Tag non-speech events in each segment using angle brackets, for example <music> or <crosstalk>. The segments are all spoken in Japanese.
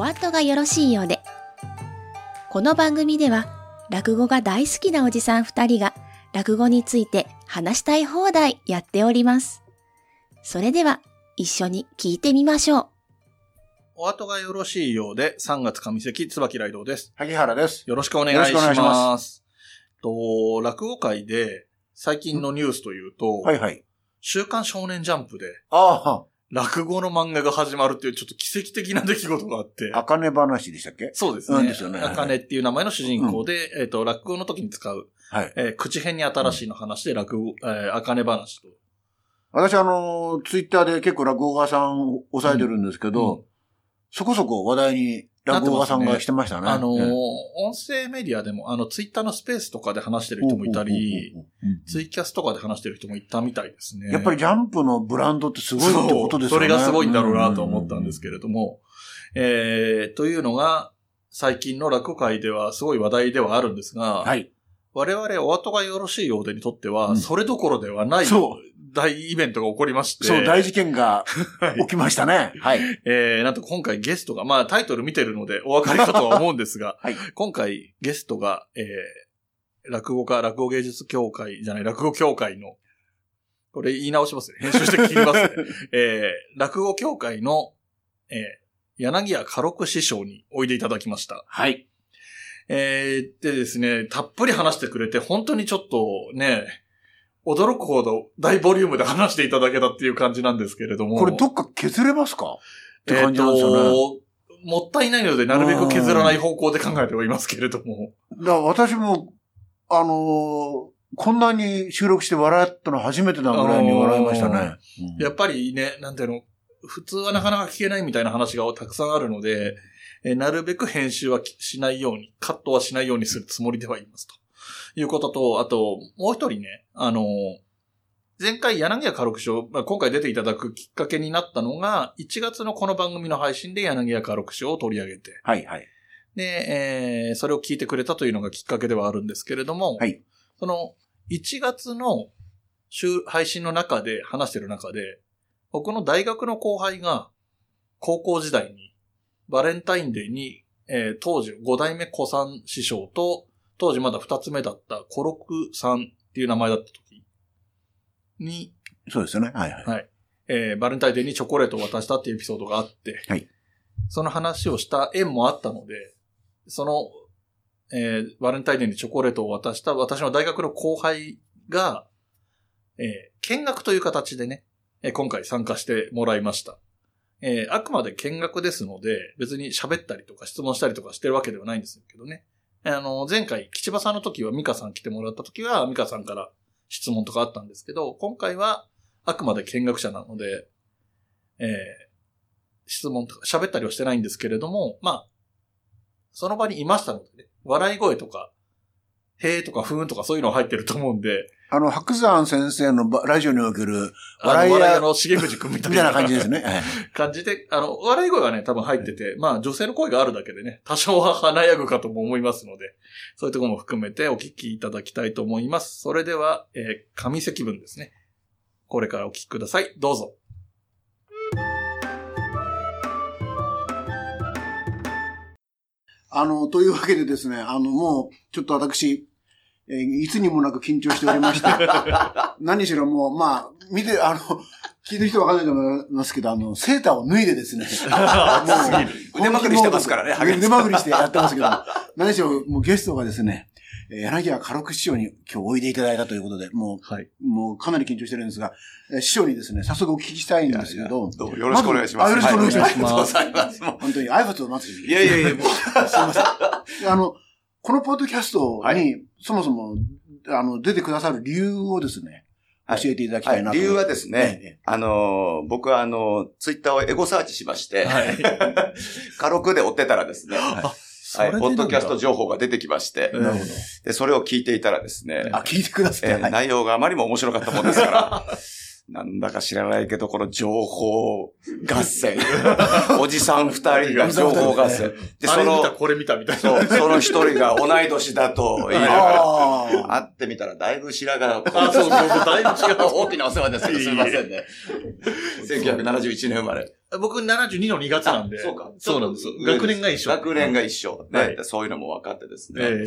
お後がよろしいようで。この番組では、落語が大好きなおじさん二人が、落語について話したい放題やっております。それでは、一緒に聞いてみましょう。お後がよろしいようで、3月上関椿雷道です。萩原です。よろしくお願いします。よろしくお願いしますと、落語界で最近のニュースというと、はいはい。週刊少年ジャンプであ落語の漫画が始まるっていうちょっと奇跡的な出来事があって。あ、、あかね話でしたっけ？そうですね。うんですよね。あかねっていう名前の主人公で、えっ、と、落語の時に使う、はい。えー口編に新しいの話で落語、えー、あかね話と。私あの、ツイッターで結構落語家さんを抑えてるんですけど、うん。そこそこ話題に落語家さんがしてましたね。あの音声メディアでも、あの、ツイッターのスペースとかで話してる人もいたり、、ツイキャスとかで話してる人もいたみたいですね。やっぱりジャンプのブランドってすごいってことですよね。それがすごいんだろうなと思ったんですけれども、えー、というのが、最近の落語界ではすごい話題ではあるんですが、はい。我々お後がよろしいようでにとっては、うんそれどころではないそう大イベントが起こりまして、そう、大事件が <laughs> 起きましたね。はい。えー、なんと今回ゲストが、まあタイトル見てるのでお分かりかとは思うんですが、<laughs> はい。今回ゲストが、えー、落語家、落語芸術協会じゃない、落語協会の、これ言い直しますね。編集して聞きますね。<laughs> えー、落語協会の、えー、柳家家禄師匠においでいただきました。はい。えー、でですね、たっぷり話してくれて、本当にちょっとね、驚くほど大ボリュームで話していただけたっていう感じなんですけれども。これどっか削れますか？って感じなんですよね。と、もったいないので、なるべく削らない方向で考えてはいますけれども。だから私も、あのーこんなに収録して笑ったの初めてなぐらいに笑いましたね。うんやっぱりね、なんていうの、普通はなかなか聞けないみたいな話がたくさんあるので、えーなるべく編集はしないように、カットはしないようにするつもりではいますと。いうことと、あと、もう一人ね、あの、前回柳家家禄賞、まあ、今回出ていただくきっかけになったのが、1月のこの番組の配信で柳家家禄賞を取り上げて、はいはい。で、えーそれを聞いてくれたというのがきっかけではあるんですけれども、はいその、1月の週、配信の中で話してる中で、僕の大学の後輩が、高校時代に、バレンタインデーに、えー当時5代目古参師匠と、当時まだ2つ目だった古六さんっていう名前だった時に、そうですよね。はいはい。はい。えーバレンタインデーにチョコレートを渡したっていうエピソードがあって、はいその話をした縁もあったので、その、えーバレンタインデーにチョコレートを渡した私の大学の後輩が、えー見学という形でね、えー今回参加してもらいました。えーあくまで見学ですので、別に喋ったりとか質問したりとかしてるわけではないんですけどね。あの、前回、吉場さんの時は、ミカさん来てもらった時は、ミカさんから質問とかあったんですけど、今回は、あくまで見学者なので、えー質問とか喋ったりはしてないんですけれども、まあ、その場にいましたのでね、笑い声とか、へーとかふーんとかそういうの入ってると思うんで、あの、白山先生のばラジオにおける笑い屋の重藤くんみたいな感じですね。<laughs> はい感じで、あの、笑い声はね、多分入ってて、まあ女性の声があるだけでね、多少は華やぐかとも思いますので、そういうところも含めてお聞きいただきたいと思います。それでは、えー、上関文ですね。これからお聞きください。どうぞ。あの、というわけでですね、あの、もう、ちょっと私、えーいつにもなく緊張しておりまして、<laughs> 何しろもう、まあ、見て、あの、聞いてる人わかんないと思いますけど、あの、セーターを脱いでですね、<laughs> もう腕まくりしてますからね腕まくりしてやってますけど、何しろ、もうゲストがですね、えー柳家家禄師匠に今日おいでいただいたということで、もはい。う、もうかなり緊張してるんですが、えー師匠にですね、早速お聞きしたいんですけど、どうもよろしくお願いします。あよろしくお願いしますはありがとうございます。も本当に挨拶を待つういやいやいや、もう、すいません。であの、このポッドキャストに、はそもそも、あの、出てくださる理由をですね、はい教えていただきたいなと。はい理由はですね、ええあのー、僕はあのー、ツイッターをエゴサーチしまして、はい。<laughs> 軽くで追ってたらですね、はい、ポッドキャスト情報が出てきまして、なるほど。で、それを聞いていたらですね、あ、聞いてください。えーはい内容があまりにも面白かったもんですから、<laughs> なんだか知らないけど、この情報合戦。<laughs> おじさん二人が情報合戦。で、そあれ見た、の、これ見たみたいな。そう、その一人が同い年だと言いながら、あ会ってみたらだいぶ白髪が、あ、そうそうそう、だいぶ違う。大きなお世話ですけど、すみませんね。1971年生まれ。僕72の2月なんで。あそうか。そうなんです学年が一緒。学年が一緒。ね、はいそういうのも分かってですね。え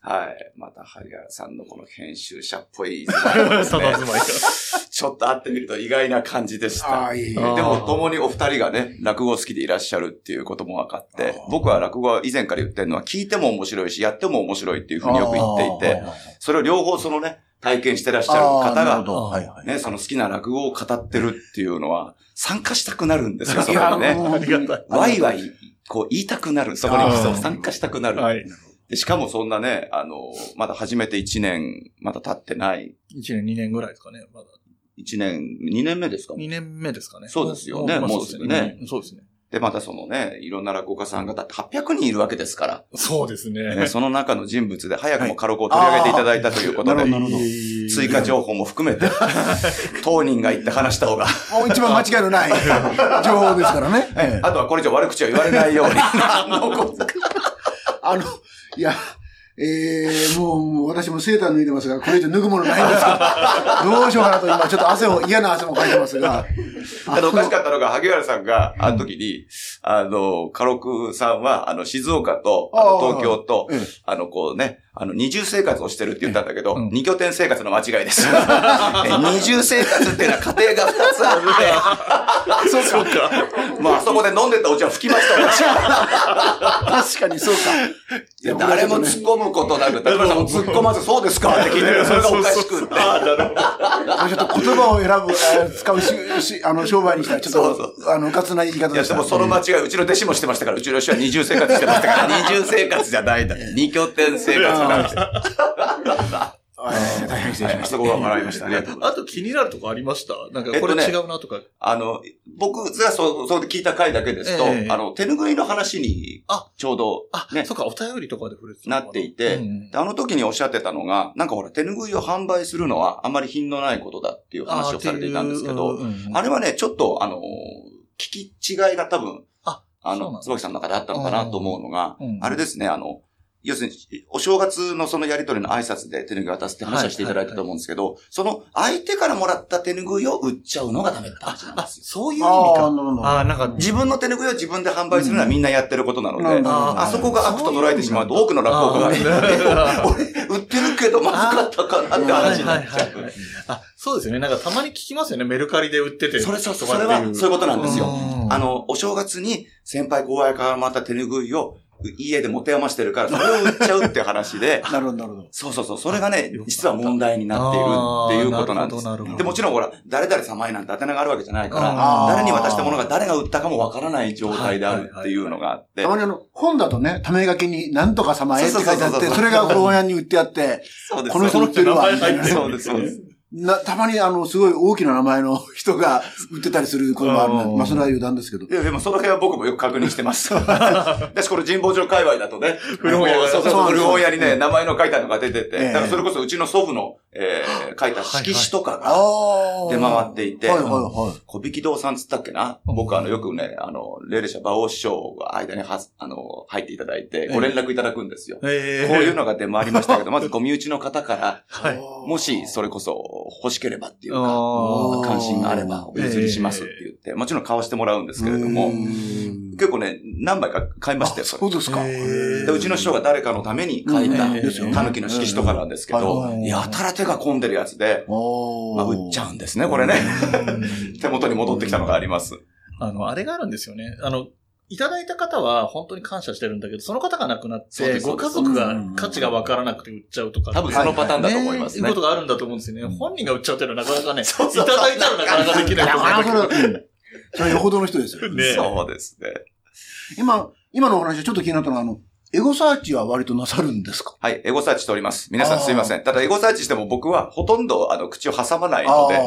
はい。また、萩原さんのこの編集者っぽい、<laughs> ね。<laughs> ちょっと会ってみると意外な感じでした。ああ、いえいでも、共にお二人がね、落語好きでいらっしゃるっていうことも分かって、僕は落語は以前から言ってるのは、聞いても面白いし、やっても面白いっていうふうによく言っていて、それを両方そのね、体験してらっしゃるあ方が。ね、その好きな落語を語ってるっていうのは、参加したくなるんですよ、そこにね。ありがたい。ワイワイ、こう言いたくなる。そこに参加したくなる。はい。でしかもそんなね、あの、まだ始めて1年、まだ経ってない。1年2年ぐらいですかね。まだ。1年、2年目ですか？2年目ですかね。そうですよねまあもうすぐね。そうですね。で、またそのね、いろんな落語家さんがだって800人いるわけですから、そうですね。ね、その中の人物で早くもカロコを取り上げていただいたということで、なるほどなるほど追加情報も含めて、<laughs> 当人が言って話した方が、もう一番間違いのない <laughs> 情報ですからね。ええあとはこれ以上悪口を言われないように。<laughs> あの、いや、ええもう、もう私もセーター脱いでますから、これ以上脱ぐものないんですけど、<laughs> どうしようかなと今ちょっと汗を、嫌な汗もかいてますが。あの、おかしかったのが、萩原さんが、あの時に、あの、カロクさんは、あの、静岡と、東京とええ、あの、こうね、あの、二重生活をしてるって言ったんだけどうん、二拠点生活の間違いです。<laughs> え二重生活っていうのは家庭が二つあって、<laughs> そうか。まあ、あそこで飲んでたお茶を吹きました私確かにそうか。いや誰も突っ込むことなく、高橋さんも突っ込まず、そうですか？って聞いてる <laughs> それがおかしくって。ああ、なるほど。ちょっと言葉を選ぶ、えー使うし、し、あの、商売にしたら、ちょっと、そうあの、うかつな言い方いや、でした。でもその間違い、うちの弟子もしてましたから、うちの弟子は二重生活してましたから、二重生活じゃないんだ。二拠点生活 <laughs> 大変失礼しました。あそこは笑いました。ありがとうございます。あと気になるとこありました？なんかこれ違うなとか。あの、僕がそう、そうで聞いた回だけですと、ええあの、手拭いの話にあ、ちょうど、あ、ねそっか、お便りとかで触れてなっていてあの時におっしゃってたのが、なんかほら、手拭いを販売するのはあんまり品のないことだっていう話をされていたんですけど、あれはね、ちょっと、あの、聞き違いが多分、ああの、椿さんの中であったのかなと思うのが、うんあれですね、あの、要するに、お正月のそのやりとりの挨拶で手拭い渡すって話をしていただいたと思うんですけど、その相手からもらった手拭いを売っちゃうのがダメって話なんあ、ですよ。そういう意味ああ、か。なるほど。ああ、なんか、自分の手拭いを自分で販売するのはみんなやってることなので、うんあそこが悪と捉えてしまうと多くの落語家が、<laughs> 俺、売ってるけどまずかったかなって話になっちゃう。あ、そうですよね。なんかたまに聞きますよね。メルカリで売ってて。それそう、そとかってれはそういうことなんですよ。うんあの、お正月に先輩後輩からまた手拭いを家で持て余してるから、それを売っちゃうって話で、<laughs> なるほど、なるほど。そうそうそう、それがね実は問題になっているっていうことなんです。なるほどで、もちろんほら、誰々様へなんて宛名があるわけじゃないかあら、ー。誰に渡したものが誰が売ったかもわからない状態であるっていうのがあって。た、まにあの、本だとね、ため書きに、なんとか様へって書いてあって、それが古本屋に売ってあって、<laughs> そうです。この人売ってる。そうです、そうです。な、たまにあの、すごい大きな名前の <laughs> 人が売ってたりすることもあるうんのまあ、それは余談ですけど。いや、でもその辺は僕もよく確認してます。<laughs> 私、この神保町界隈だとね、古本屋がそうそうそう、そうなんです古本屋にね、名前の書いたのが出てて、ええだからそれこそうちの祖父の、えー書いた色紙とかが。出回っていて。はいはいはい。小引堂さんつったっけな？うん。僕あの、よくね、あの、霊霊者馬王師匠が間にはず、あの、入っていただいて、ご連絡いただくんですよ。えこういうのが出回りましたけど、まずご身内の方から、はい。もし、それこそ欲しければっていうか、関心があればお譲りしますって言って、もちろん買わしてもらうんですけれども。う、ん結構ね、何枚か買いましたよ、それそうですか。でうちの師匠が誰かのために書いた、うんですよねタヌキの色紙とかなんですけど、うんやたら手が込んでるやつで、まあ、売っちゃうんですね、これね。手元に戻ってきたのがあります。あの、あれがあるんですよね。あの、いただいた方は本当に感謝してるんだけど、その方が亡くなって、ご家族が価値がわからなくて売っちゃうとか。多分そのパターンだと思いますねいうことがあるんだと思うんですよね。本人が売っちゃうっていうのはなかなかね、いただいたらなかなかできない。うんそれよほどの人ですよ。<laughs> ねそうですね。今、今のお話でちょっと気になったのは、あの、エゴサーチは割となさるんですか？はい、エゴサーチしております。皆さんすいません。ただ、エゴサーチしても僕はほとんど、あの、口を挟まないので、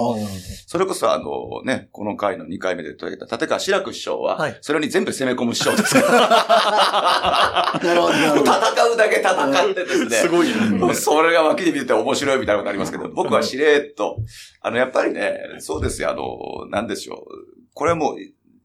それこそ、あの、ね、この回の2回目で取り上げた、立川志らく師匠は、はいそれに全部攻め込む師匠です <laughs> から。なるほど。戦うだけ戦ってですね。すごいね。もうそれが脇で見てて面白いみたいなことありますけど、僕はしれーっと、あの、やっぱりね、そうですよ、あの、なんでしょう。これはもう、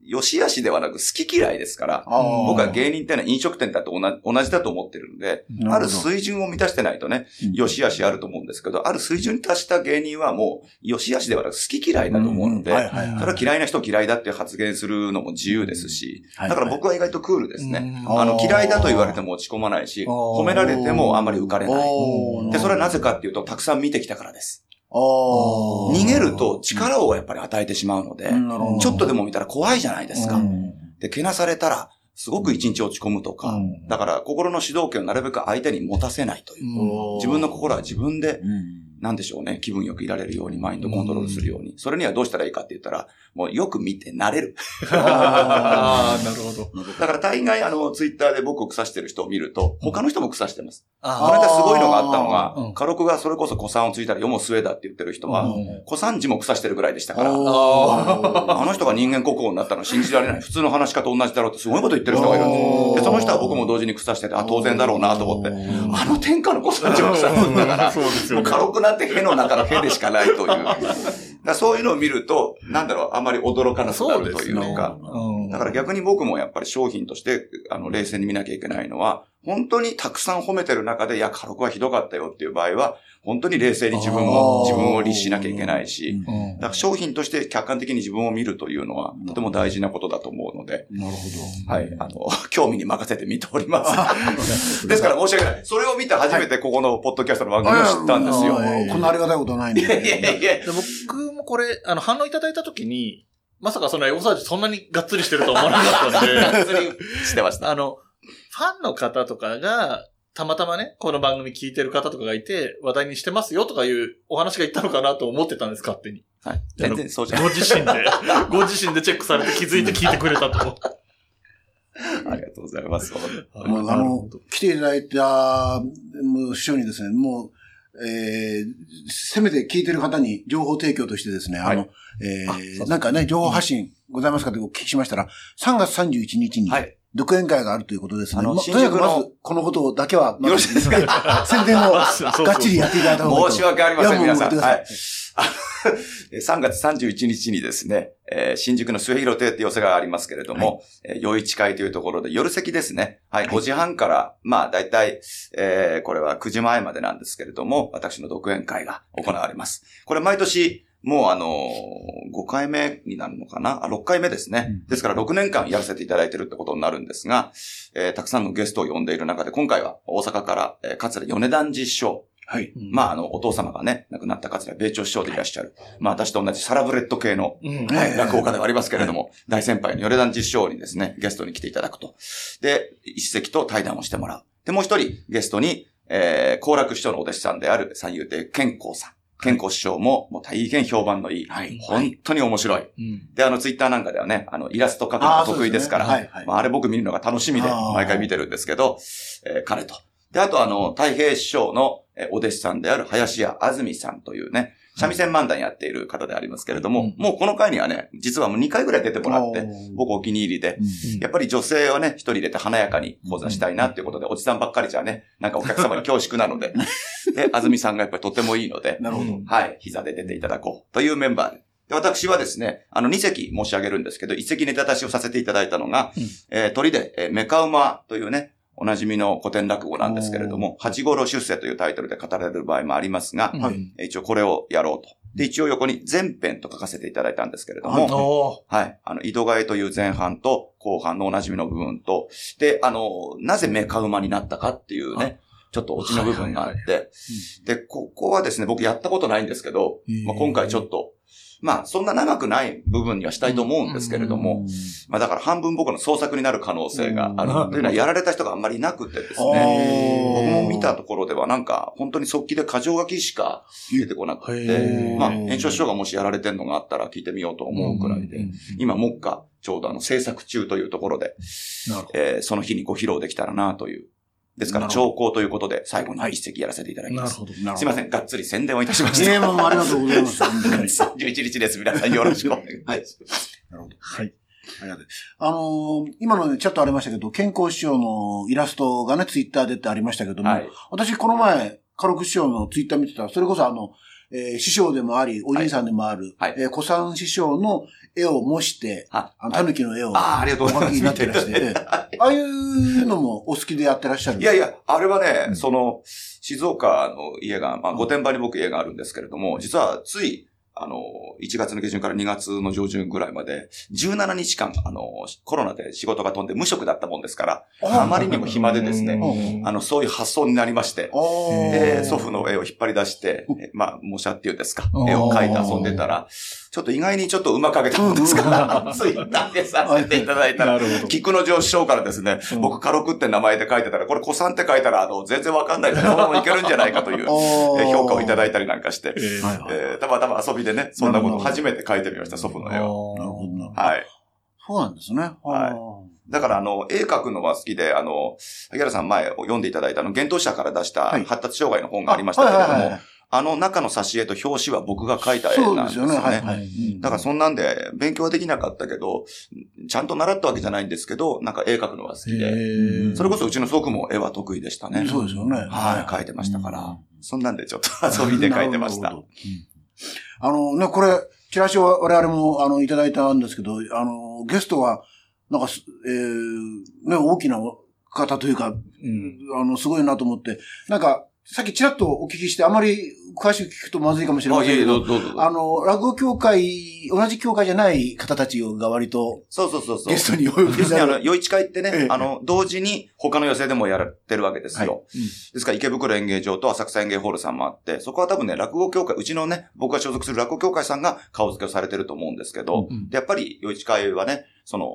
良し悪しではなく好き嫌いですから、僕は芸人ってのは飲食店だと同じ同じだと思ってるので、ある水準を満たしてないとね、良し悪しあると思うんですけど、ある水準に達した芸人はもう、良し悪しではなく好き嫌いだと思うので、それは嫌いな人嫌いだって発言するのも自由ですし、だから僕は意外とクールですね。あの、嫌いだと言われても落ち込まないし、褒められてもあんまり浮かれない。で、それはなぜかっていうと、たくさん見てきたからです。逃げると力をやっぱり与えてしまうので、ちょっとでも見たら怖いじゃないですか。で、けなされたら、すごく一日落ち込むとか、だから心の主導権をなるべく相手に持たせないという。自分の心は自分で、なんでしょうね、気分よくいられるように、マインドコントロールするように。それにはどうしたらいいかって言ったら、もうよく見て慣れる。<laughs> ああ、なるほど。だから大概あの、ツイッターで僕を腐してる人を見ると、他の人も腐してます。こあの間すごいのがあったのうんが、カロクがそれこそ古参をついたら世も末だって言ってる人は、古参時も腐してるぐらいでしたから、あの人が人間国宝になったの <laughs> 信じられない。普通の話し家と同じだろうってすごいこと言ってる人がいるんです。で、その人は僕も同時に腐してて、あ、当然だろうなと思って、あの天下の古参時も腐すんだから、<laughs> そうですよなんてへの中のへでしかないという。<laughs> そういうのを見ると、なんだろう、あまり驚かなくなるというのか。うんだから逆に僕もやっぱり商品として、あの、冷静に見なきゃいけないのは、本当にたくさん褒めてる中で、いや、カロクはひどかったよっていう場合は、本当に冷静に自分も、あー自分を律しなきゃいけないし、うんだから商品として客観的に自分を見るというのは、とても大事なことだと思うので、なるほはい、あの、興味に任せて見ております。<laughs> ですから申し訳ない。それを見て初めてここのポッドキャストの番ど。組を知ったんですよ。こんなありがたいことはないんで。いやいやいやで僕もこれ、あの、反応いただいたときに、まさかそのエゴサーチそんなにがっつりしてるとは思わなかったんで、<laughs> がっつりしてました。あの、ファンの方とかが、たまたまね、この番組聞いてる方とかがいて、話題にしてますよとかいうお話が言ったのかなと思ってたんです、勝手に。はい。全然そうじゃない。ご自身で、<laughs> ご自身でチェックされて気づいて聞いてくれたと。<laughs> ありがとうございます。もうあの、来ていただいた、もう師匠にですね、もう、えー、せめて聞いてる方に情報提供としてですね、あの、えー、なんかね、情報発信ございますかってお聞きしましたら、3月31日に、はい。独演会があるということですね。あのま新宿のとにかくまず、このことだけは、<laughs> よろしいですか？宣伝を <laughs> がっちりやっていただいた方がいいと。申し訳ありません、皆さん。はい。<laughs> あ3月31日にですね、えー新宿の末広亭って寄せがありますけれども、えー夜市会というところで夜席ですね。はい、5時半から、まあ、だいたい、えーこれは9時前までなんですけれども、私の独演会が行われます。これ毎年、もうあのー、5回目になるのかな？あ、6回目ですね。ですから6年間やらせていただいてるってことになるんですが、えーたくさんのゲストを呼んでいる中で、今回は大阪から、えー、桂米團実証、はい。まあ、あの、お父様がね、亡くなった桂米朝師匠でいらっしゃる。まあ、私と同じサラブレッド系の、うん。はい、落語家ではありますけれども、大先輩の米団実証にですね、ゲストに来ていただくと。で、一席と対談をしてもらう。で、もう一人、ゲストに、えー、高楽師匠のお弟子さんである三遊亭健康さん。健康師匠も、もう大変評判のいい。はい本当に面白い。うん。で、あの、ツイッターなんかではね、あの、イラスト描くのが得意ですから、あはいはいまあ、あれ僕見るのが楽しみで、毎回見てるんですけど、えー彼と。で、あとあの、太平師匠のえーお弟子さんである林家安住さんというね、三味線漫談やっている方でありますけれども、うんもうこの回にはね、実はもう2回ぐらい出てもらって、僕お気に入りで、やっぱり女性をね、一人入れて華やかに講座したいなっていうことで、おじさんばっかりじゃね、なんかお客様に恐縮なので、で、<laughs> 安住さんがやっぱりとてもいいので、なるほど。はい、膝で出ていただこうというメンバーで。で私はですね、あの、2席申し上げるんですけど、1席ネタ出しをさせていただいたのが、うん。えー鳥で、えーメカウマというね、おなじみの古典落語なんですけれども、八五郎出世というタイトルで語られる場合もありますが、はい。えー一応これをやろうと。で、一応横に前編と書かせていただいたんですけれども、はい。あの、井戸替えという前半と後半のおなじみの部分と、で、あの、なぜメカ馬になったかっていうね、ちょっとオチの部分があって、で、ここはですね、僕やったことないんですけど、まあ、今回ちょっと、まあ、そんな長くない部分にはしたいと思うんですけれども、まあだから半分僕の創作になる可能性がある。というのは <laughs> やられた人があんまりいなくてですね、僕も見たところではなんか本当に速記で過剰書きしか出てこなくへて、ー。まあ、炎症師匠がもしやられてるのがあったら聞いてみようと思うくらいで、今、目下、ちょうどあの、制作中というところで、えーその日にご披露できたらなという。ですから、なるほ兆候ということで、最後に一席やらせていただど。きます。なるほど。すいません、がっつり宣伝をいたしましいや、た。もうありがとうございます。<laughs> 本当に。11日です。皆さんよろしくお願いします。なるほど。はい。ありがとう。あのー今のね、チャットありましたけど、健康師匠のイラストがね、ツイッターでってありましたけども、はい。私この前、カロク師匠のツイッター見てたら、それこそあの、えー師匠でもあり、おじいさんでもある、はい。えー小さん師匠の絵を模して、あ、あの、狸の絵を、ああ、ありがとうございます。になってらして、ええ。<laughs> ああいうのもお好きでやってらっしゃるいやいや、あれはね、うん。その、静岡の家が、まあ、御殿場に僕家があるんですけれども、実はつい、あの、1月の下旬から2月の上旬ぐらいまで、17日間、あの、コロナで仕事が飛んで無職だったもんですから、あまりにも暇でですね、うん。あの、そういう発想になりまして、で、祖父の絵を引っ張り出して、えまあ、模写っていうんですかう、ん絵を描いて遊んでたら、ちょっと意外にちょっとうまく描けたもんですから、ツイッターでさせていただいたら。菊の上師匠からですね、うん僕、カロクって名前で書いてたら、これ、子さんって書いたら、あの、全然わかんないです。そのままいけるんじゃないかという、<laughs> え評価をいただいたりなんかしてえ、たまたま遊びでね、そんなことを初めて書いてみました、祖父の絵を。なるほど。はい。そうなんですね。はいだから、あの、絵描くのが好きで、あの、萩原さん前読んでいただいたあの、幻冬舎から出したはい発達障害の本がありましたけれどもあの中の挿絵と表紙は僕が描いた絵そうなんですすよでよね。はいね。はい。うんだからそんなんで、勉強はできなかったけど、ちゃんと習ったわけじゃないんですけど、なんか絵描くのが好きで、えそれこそうちの祖父も絵は得意でしたね。そうですよね。はい、描いてましたからうん。そんなんでちょっと <laughs> 遊びで描いてましたあのね、これ、チラシを我々も、あの、いただいたんですけど、あの、ゲストは、なんかす、えー、ね、大きな方というか、うんあの、すごいなと思って、なんか、さっきちらっとお聞きして、あまり詳しく聞くとまずいかもしれませんけど。あの、落語協会、同じ協会じゃない方たちが割とそうそうそうそうゲ。ストにお呼び要するに、あの。余市会ってえねえ、あの、同時に他の寄席でもやってるわけですはいよ。ですから、池袋演芸場と浅草演芸ホールさんもあって、そこは多分ね、落語協会、うちのね、僕が所属する落語協会さんが顔付けをされてると思うんですけど、うんでやっぱり、余市会はね、その、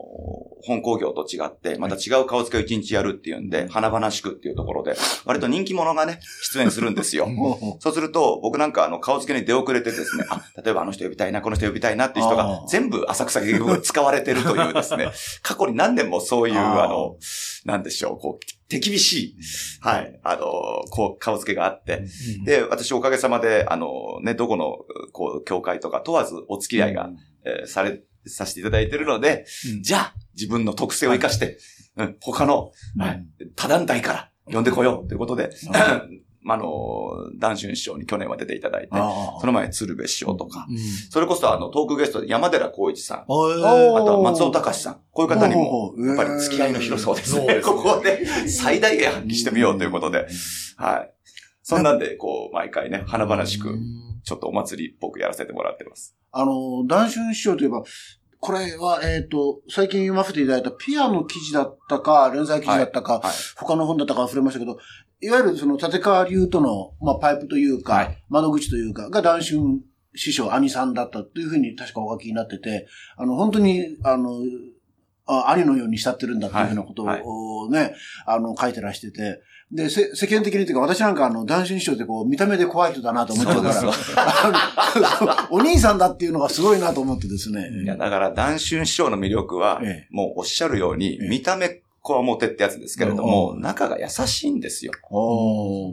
本工業と違って、また違う顔付けを一日やるっていうんで、華々しくっていうところで、割と人気者がね、出演するんですよ。<laughs> そうすると、僕なんかあの、顔付けに出遅れてですね、あ、例えばあの人呼びたいな、この人呼びたいなっていう人あがー。全部浅草劇部に使われてるというですね、<laughs> 過去に何年もそういう、あの、なんでしょう、こう、手厳しい、はい、あの、こう、顔付けがあって、で、私おかげさまで、あの、ね、どこの、こう、教会とか問わずお付き合いが、えーされ、させていただいてるので、うん。じゃあ、自分の特性を生かして、うん、他の、はい。他団体から呼んでこようということで、あの、男春師匠に去年は出ていただいて、あその前、鶴瓶師匠とか、うん。それこそあの、トークゲストで山寺宏一さん、あとは松尾隆さん、こういう方にも、やっぱり付き合いの広さうですね。ここで最大限発揮してみようということで、はい。そんなんで、こう、毎回ね、華々しく、ちょっとお祭りっぽくやらせてもらってます。あの、談春師匠といえば、これは、えっ、と、最近読ませていただいたピアの記事だったか、連載記事だったか、はい。他の本だったか忘れましたけど、いわゆるその立川流との、まあ、パイプというか、はい窓口というか、が談春師匠、兄さんだったというふうに確かお書きになってて、あの、本当に、あの、あ兄のように慕ってるんだっていうふうなことをはいね、あの、書いてらしてて、で、せ世間的にというか、私なんかあの、談春師匠ってこう、見た目で怖い人だなと思っちゃうから、お兄さんだっていうのがすごいなと思ってですね。いや、だから、談春師匠の魅力は、ええ。もうおっしゃるように、ええ。見た目、こわもてってやつですけれども、中が優しいんですよ。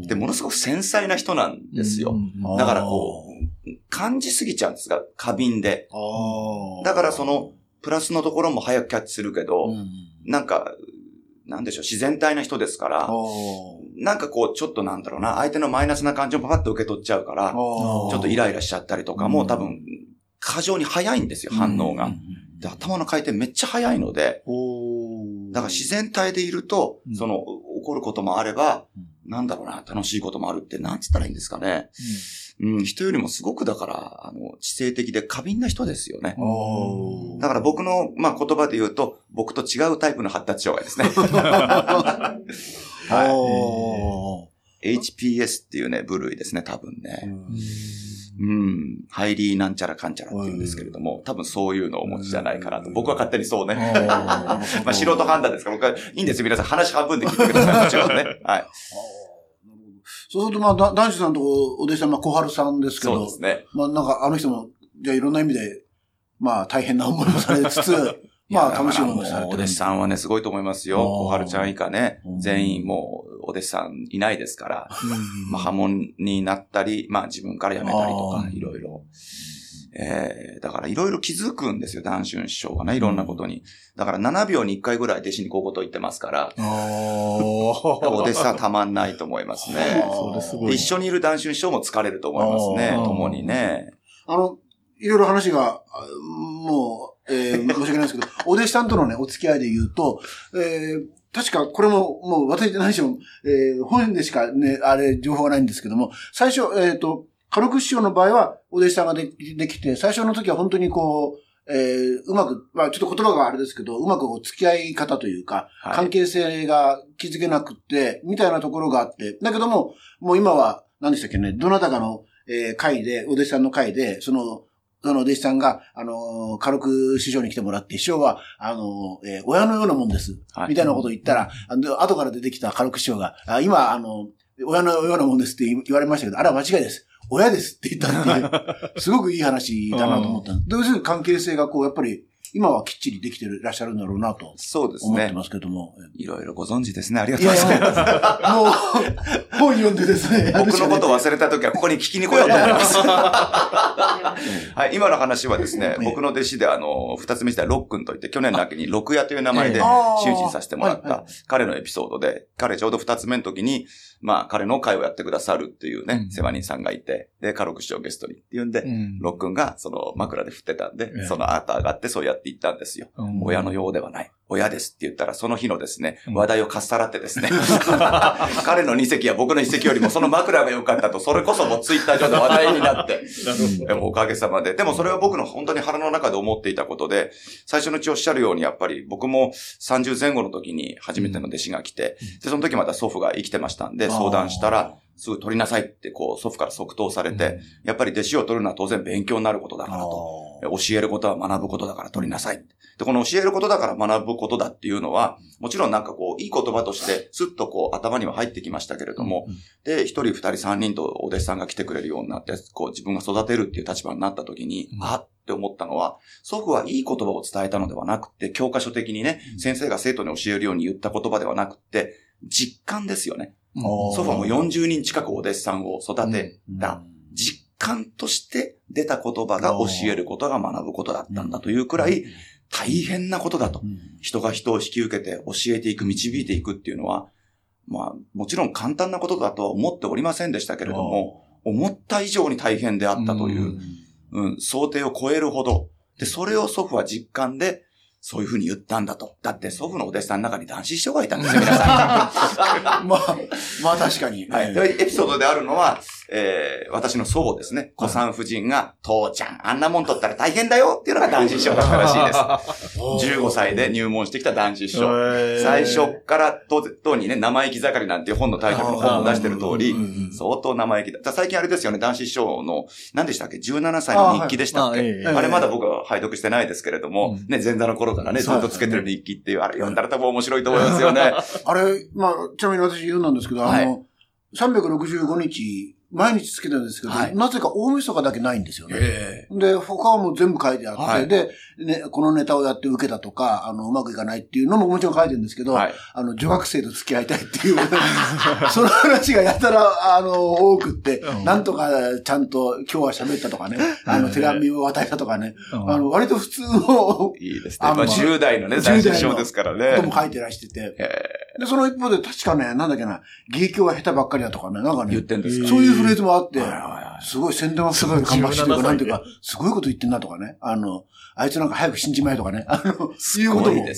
で、ものすごく繊細な人なんですよ。うんだからこう、感じすぎちゃうんですが、過敏で。だからその、プラスのところも早くキャッチするけど、うんなんか、なんでしょう、自然体な人ですから、なんかこう、ちょっとなんだろうな、相手のマイナスな感情をパパッと受け取っちゃうから、ちょっとイライラしちゃったりとかも、うん。多分、過剰に早いんですよ、反応が。で頭の回転めっちゃ早いので、だから自然体でいると、うん。その、怒ることもあればうん、なんだろうな、楽しいこともあるって、なんつったらいいんですかね。うん、人よりもすごくだから、あの、知性的で過敏な人ですよね。だから僕の、まあ、言葉で言うと、僕と違うタイプの発達障害ですね。<laughs> <laughs> はい。HPS っていうね、部類ですね、多分ね。うんうん。ハイリーなんちゃらかんちゃらって言うんですけれども、多分そういうのをお持ちじゃないかなと。僕は勝手にそうね。<laughs> まあ素人判断ですから、僕はいいんですよ。皆さん話半分で聞いてください。もちろんね。はい。そうすると、まあ、だ男子さんとお弟子さん、まあ、小春さんですけどそうで、すね。まあ、なんか、あの人も、じゃあいろんな意味で、まあ、大変な思いもされつつ、<laughs> まあ、楽しい思いもだからもうおされてる弟子さんはね、すごいと思いますよ。小春ちゃん以下ねうん、全員もう、お弟子さんいないですから、まあ、破門になったり、まあ、自分から辞めたりとかいろいろ。えー、だからいろいろ気づくんですよ、談春師匠がね、いろんなことに。だから7秒に1回ぐらい弟子にこういうこと言ってますから、お弟子さんたまんないと思いますね。それすごい。で一緒にいる談春師匠も疲れると思いますね、共にね。あの、いろいろ話が、あもう、えー申し訳ないですけど、<laughs> お弟子さんとのね、お付き合いで言うと、えー確かこれも、もう私で何しろ、えー本でしかね、あれ、情報がないんですけども、最初、えっ、と、カルク師匠の場合は、お弟子さんがでできて、最初の時は本当にこう、えーうまく、まあちょっと言葉があれですけど、うまくこう付き合い方というか、はい関係性が築けなくって、みたいなところがあって、だけども、もう今は、何でしたっけね、どなたかの、えー会で、お弟子さんの会で、その、そのお弟子さんが、あのー軽く師匠に来てもらって、師匠は、あのーえー親のようなもんです。はいみたいなことを言ったら、あの後から出てきた軽く師匠が、あ今、あの、親のようなもんですって言われましたけど、あれは間違いです。親ですって言ったっていう、<laughs> すごくいい話だなと思ったんで要するに関係性がこう、やっぱり、今はきっちりできてらっしゃるんだろうなとそうですね。思ってますけども。いろいろご存知ですね。ありがいとうございます。や、もう、本読んでですね。<laughs> 僕のことを忘れた時はここに聞きに来ようと思います。<laughs> はい、今の話はですね、ええ僕の弟子であの、二つ目したロックンといって、去年の秋に六夜という名前でええ周知させてもらった彼のエピソードで、彼ちょうど二つ目の時に、まあ彼の会をやってくださるっていうねう、ん世話人さんがいて、で、カロク師匠ゲストにっていうんで、うんロックンがその枕で振ってたんでええ、その後上がってそうやって言ったんですよ。うん。親のようではない。親ですって言ったら、その日のですねう、ん。話題をかっさらってですね、<laughs> 彼の二席は僕の一席よりもその枕が良かったと、それこそもうツイッター上で話題になって、でもおかげさまで。でもそれは僕の本当に腹の中で思っていたことで、最初のうちおっしゃるようにやっぱり僕も30前後の時に初めての弟子が来て、で、その時また祖父が生きてましたんで、相談したら、すぐ取りなさいってこう祖父から即答されて、やっぱり弟子を取るのは当然勉強になることだからと。教えることは学ぶことだから取りなさい。で、この教えることだから学ぶことだっていうのは、もちろんなんかこう、いい言葉として、スッとこう、頭には入ってきましたけれども、で、一人、二人、三人とお弟子さんが来てくれるようになって、こう、自分が育てるっていう立場になった時に、うんあって思ったのは、祖父はいい言葉を伝えたのではなくて、教科書的にね、先生が生徒に教えるように言った言葉ではなくて、実感ですよね。祖父はもう40人近くお弟子さんを育てた。実感として出た言葉が教えることが学ぶことだったんだというくらい大変なことだと。人が人を引き受けて教えていく、導いていくっていうのは、まあ、もちろん簡単なことだとは思っておりませんでしたけれども、思った以上に大変であったという、うん、想定を超えるほど。で、それを祖父は実感で、そういうふうに言ったんだと。だって祖父のお弟子さんの中に男子師匠がいたんですよ、皆さん。<laughs> まあ、まあ確かに。はい。でエピソードであるのは、えー、私の祖母ですね。子さん夫人が、父ちゃん、あんなもん取ったら大変だよ。っていうのが男子師匠だったらしいです。<laughs> 15歳で入門してきた男子師匠。最初から、と、とにね、生意気盛りなんていう本のタイトルの本を出してる通り、相当生意気だ。だ最近あれですよね、男子師匠の、何でしたっけ ?17 歳の日記でしたっけ？あ,、あええれまだ僕は拝読してないですけれども、うん。ね、前座の頃からね、ずっとつけてる日記っていう、あれ読んだら多分面白いと思いますよね。あれ、まあ、ちなみに私言うんなんですけど、はい。あの、365日、毎日つけてるんですけど、はいなぜか大晦日だけないんですよね。えで、他はもう全部書いてあって、はいで、ね、このネタをやって受けたとか、あの、うまくいかないっていうのももちろん書いてるんですけど、はい。あの、女学生と付き合いたいっていう、<laughs> その話がやたら、あの、多くって、うんなんとかちゃんと今日は喋ったとかね、あの、手紙を渡したとかね、あの、割と普通のいいですね。まあ、あまあ10代のね、10代の男子師匠ですからね。ことも書いてらしてて、えで、その一方で確かね、なんだっけな、芸協が下手ばっかりだとかね、なんかー言っね、てんですか？そういうフレーズもあってすごい宣伝はすごい頑張ってると17か、なんていう歳か、すごいこと言ってんなとかね、あの、あいつなんか早く死んじまえとかね、あの、いうことも言っ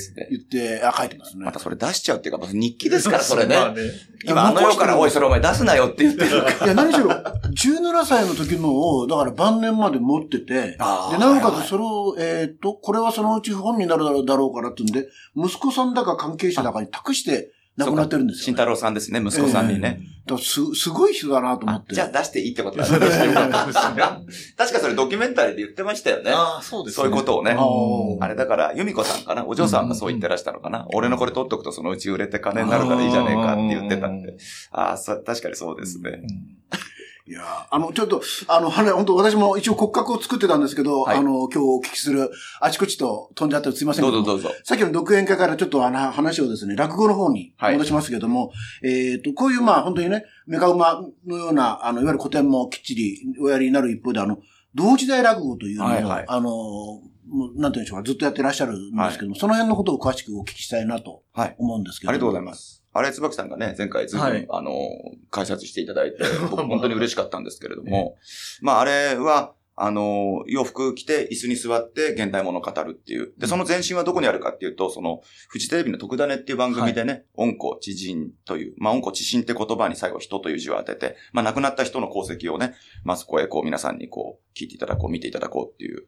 て、あ、書いてますねま。たそれ出しちゃうっていうか、日記ですから、それね。まあね今、あの世から、おい、それお前出すなよって言ってるから。いや、何しろ、17歳の時のを、だから晩年まで持ってて、で、なおかつそれを、えっ、と、これはそのうち本になるだろうだろうからってんで、息子さんだか関係者だかに託して亡くなってるんですよ、慎太郎さんですね、息子さんにね。だからす、すごい人だなと思って。あじゃあ出していいってことだね。<laughs> 確かそれドキュメンタリーで言ってましたよね。ああ、そうですそういうことをね。をあれだから、由美子さんかな？お嬢さんがそう言ってらしたのかな？俺のこれ取っとくとそのうち売れて金になるからいいじゃねえかって言ってたんで。ああ、確かにそうですね。いやーあの、ちょっと、あの、はね、本当私も一応骨格を作ってたんですけど、はいあの、今日お聞きする、あちこちと飛んじゃってすいませんけどもどうぞどうぞ。さっきの独演会からちょっとあの話をですね、落語の方にはい戻しますけども、えっ、と、こういうまあ本当にね、メカ馬のような、あの、いわゆる古典もきっちりおやりになる一方で、あの、同時代落語というのを、はいはいあの、なんていうんでしょうか、ずっとやってらっしゃるんですけども、その辺のことを詳しくお聞きしたいなとはい。思うんですけど。ありがとうございす。ます。あれ、椿さんがね、前回ずいぶん、はいあの、解説していただいて、<laughs> 僕本当に嬉しかったんですけれども、まあ、あれは、あの、洋服着て椅子に座って現代物を語るっていう。で、その前身はどこにあるかっていうと、その、フジテレビの特ダネっていう番組でね、温故知人という、まあ、温故知新って言葉に最後人という字を当てて、まあ、亡くなった人の功績をね、まあ、そこへこう皆さんにこう、聞いていただこう、見ていただこうっていう、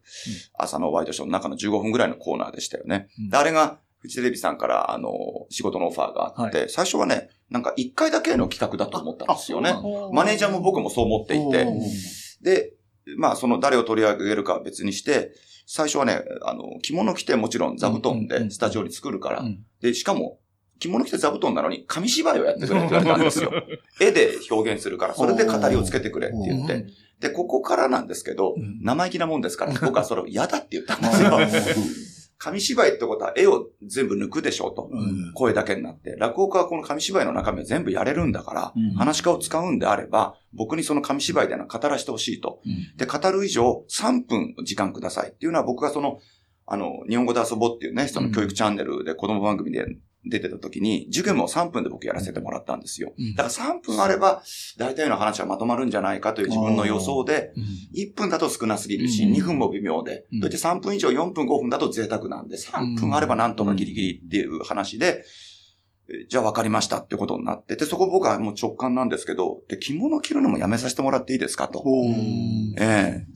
朝のワイドショーの中の15分ぐらいのコーナーでしたよね。うん。であれが、フジテレビさんから、あの、仕事のオファーがあって、最初はね、なんか1回だけの企画だと思ったんですよね。マネージャーも僕もそう思っていて、で、まあ、その誰を取り上げるかは別にして、最初はね、あの、着物着てもちろん座布団でスタジオに作るから、うん。で、しかも、着物着て座布団なのに紙芝居をやってくれって言われたんですよ。<laughs> 絵で表現するから、それで語りをつけてくれって言って。で、ここからなんですけど、うん。生意気なもんですから、僕はそれを嫌だって言ったんですよ。紙芝居ってことは絵を全部抜くでしょうと。うん声だけになって。落語家はこの紙芝居の中身を全部やれるんだから、うん話し家を使うんであれば、僕にその紙芝居での語らせてほしいと。うんで、語る以上3分時間くださいっていうのは僕がその、あの、日本語で遊ぼうっていうね、その教育チャンネルで子供番組で出てた時に、授業も3分で僕やらせてもらったんですよ。うん。だから3分あれば、大体の話はまとまるんじゃないかという自分の予想で、うん。1分だと少なすぎるし、うん。2分も微妙で、うん。そして3分以上4分5分だと贅沢なんで、3分あればなんとかギリギリっていう話で、えじゃあ分かりましたってことになって、で、そこ僕はもう直感なんですけど、で、着物着るのもやめさせてもらっていいですかと。ええ。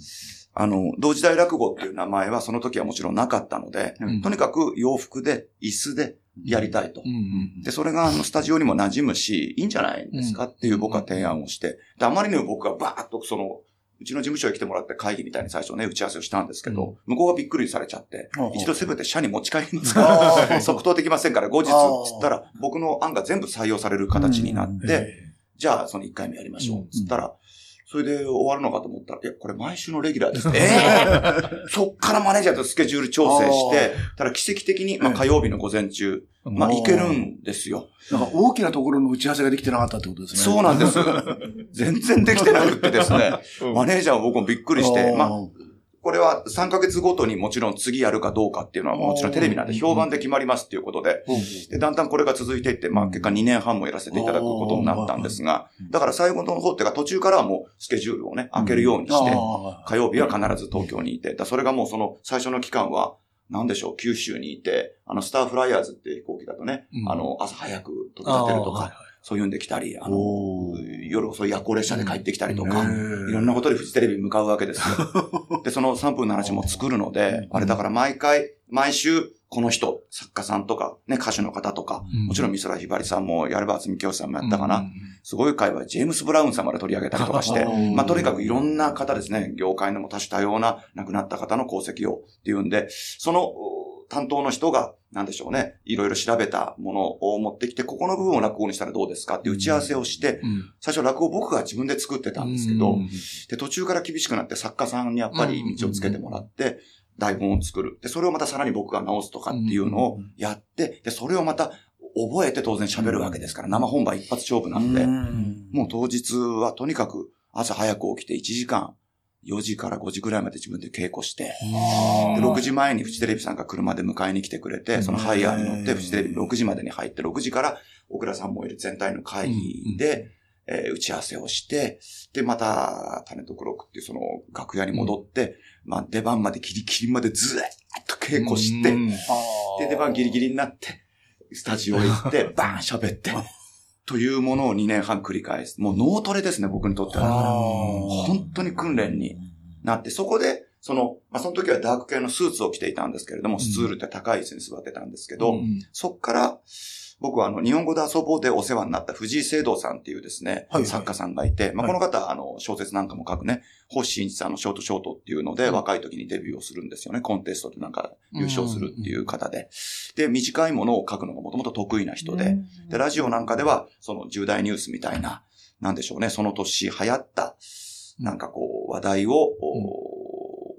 あの、同時代落語っていう名前はその時はもちろんなかったので、うん。とにかく洋服で、椅子でやりたいと。うんで、それがあのスタジオにも馴染むし、いいんじゃないですかっていう僕は提案をして、で、あまりにも僕がバーッとその、うちの事務所へ来てもらって会議みたいに最初ね、打ち合わせをしたんですけど、向こうがびっくりされちゃってうん、一度せめて社に持ち帰ります。あかーら、即答できませんから、後日、つったら、僕の案が全部採用される形になっうん。て、じゃあその1回目やりましょう。つったら、それで終わるのかと思ったら、いや、これ毎週のレギュラーですね。<laughs> え <laughs> そっからマネージャーとスケジュール調整して、ただ奇跡的に、まあ火曜日の午前中、まあうん行けるんですよ。なんか大きなところの打ち合わせができてなかったってことですね。そうなんです。<laughs> 全然できてなくってですね、うんマネージャーも僕もびっくりして、まあ、あこれは3ヶ月ごとにもちろん次やるかどうかっていうのはもちろんテレビなんで評判で決まりますっていうことで、で、だんだんこれが続いていって、まあ結果2年半もやらせていただくことになったんですが、だから最後の方っていうか途中からはもうスケジュールをね、開けるようにして、あ火曜日は必ず東京にいて、だそれがもうその最初の期間は、なんでしょう、九州にいて、あの、スターフライヤーズって飛行機だとね、うん。あの、朝早く飛び立てるとか、そういうんで来たり、あのお、夜遅い夜行列車で帰ってきたりとか、へいーろんなことでフジテレビに向かうわけですよ。<laughs> で、その3分の話も作るので、あれだから毎回、毎週、この人、作家さんとか、ね、歌手の方とか、もちろん美空ひばりさんも、やれば渥美京さんもやったかな。すごい会話、ジェームス・ブラウンさんまで取り上げたりとかして、う <laughs> んまあとにかくいろんな方ですね、業界のも多種多様な亡くなった方の功績をっていうんで、そのお担当の人が、なんでしょうね、いろいろ調べたものを持ってきて、ここの部分を落語にしたらどうですか？って打ち合わせをして、最初落語僕が自分で作ってたんですけど、で、途中から厳しくなって作家さんにやっぱり道をつけてもらって、台本を作る。で、それをまたさらに僕が直すとかっていうのをやって、で、それをまた覚えて当然喋るわけですから、生本番一発勝負なんで、もう当日はとにかく朝早く起きて1時間、4時から5時ぐらいまで自分で稽古して、で、6時前にフジテレビさんが車で迎えに来てくれて、そのハイヤーに乗ってフジテレビ6時までに入って、6時から小倉さんもいる全体の会議で、えー打ち合わせをして、で、また、種と黒くっていうその楽屋に戻って、まあ出番までギリギリまでずーっと稽古して、で、出番ギリギリになって、スタジオ行って、<laughs> バーン喋って、というものを2年半繰り返す。もう脳トレですね、僕にとっては。本当に訓練になって、そこで、その、まあ、その時はダーク系のスーツを着ていたんですけれども、スツールって高い椅子に座ってたんですけど、そっから、僕はあの、日本語で遊ぼうでお世話になった藤井聖堂さんっていうですね、はいはい。作家さんがいて、まあ、はい。この方、あの、小説なんかも書くね、星新一さんのショートショートっていうので、若い時にデビューをするんですよね。コンテストでなんか優勝するっていう方で。で、短いものを書くのがもともと得意な人で、で、ラジオなんかでは、その重大ニュースみたいな、なんでしょうね、その年流行った、なんかこう、話題を、お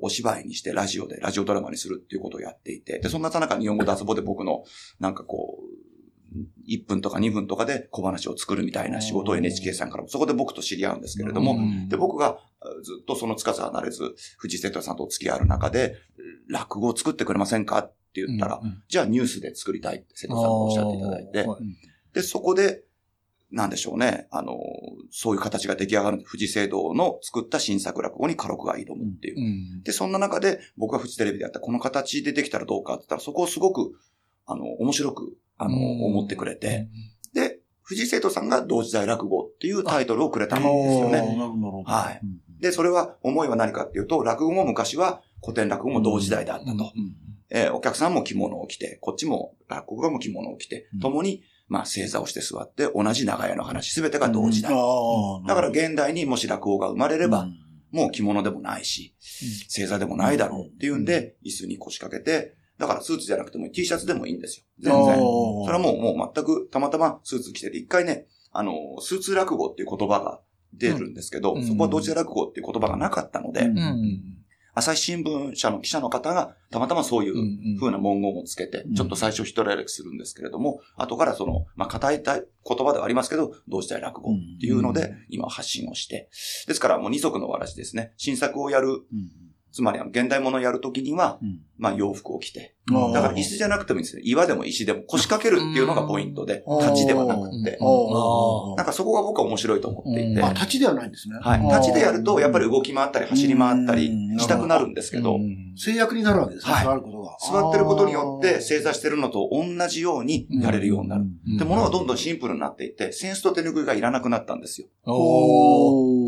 お芝居にしてラジオで、ラジオドラマにするっていうことをやっていて、で、そんな中日本語で遊ぼうで僕の、なんかこう、1分とか2分とかで小話を作るみたいな仕事を NHK さんからも、そこで僕と知り合うんですけれども、で、僕がずっとそのつかず離れず、藤井生徒さんとお付き合いある中で、落語を作ってくれませんかって言ったら、うんじゃあニュースで作りたいって生徒さんがおっしゃっていただいて、で、そこで、なんでしょうね。あの、そういう形が出来上がる。富士聖堂の作った新作落語に家禄が挑むっていう。うんで、そんな中で僕がフジテレビでやったこの形でできたらどうかって言ったら、そこをすごく、あの、面白く、あの、うん。思ってくれて、で、藤井生徒さんが同時代落語っていうタイトルをくれたんですよね。なるほど。はい。うん。で、それは思いは何かっていうと、落語も昔は古典落語も同時代だったと。うんえーお客さんも着物を着て、こっちも落語家も着物を着てうん、共に、まあ、正座をして座って、同じ長屋の話、すべてが同時代。だから現代にもし落語が生まれれば、うん。もう着物でもないし、正座でもないだろうっていうんで、椅子に腰掛けて、だからスーツじゃなくても T シャツでもいいんですよ。全然。それはもう、もう全くたまたまスーツ着てて、一回ね、あの、スーツ落語っていう言葉が出るんですけど、うんそこは同時代落語っていう言葉がなかったので、うんうん朝日新聞社の記者の方がたまたまそういううん風な文言をつけて、ちょっと最初一人歩きするんですけれども、後からその、まあ、固いた言葉ではありますけど、同時代落語っていうので、今発信をして。ですからもう二足のわらじですね。新作をやる、うんつまりあの現代物をやるときには、うんまあ洋服を着て。だから椅子じゃなくてもいいんですね。岩でも石でも腰掛けるっていうのがポイントで、うん立ちではなくて。なんかそこが僕は面白いと思っていて。立ちではないんですね。はい。立ちでやると、やっぱり動き回ったり走り回ったりうんしたくなるんですけど、制約になるわけですね。はい座ることが。座ってることによって正座してるのと同じようにやれるようになる。うんで、物はどんどんシンプルになっていって、センスと手拭いがいらなくなったんですよ。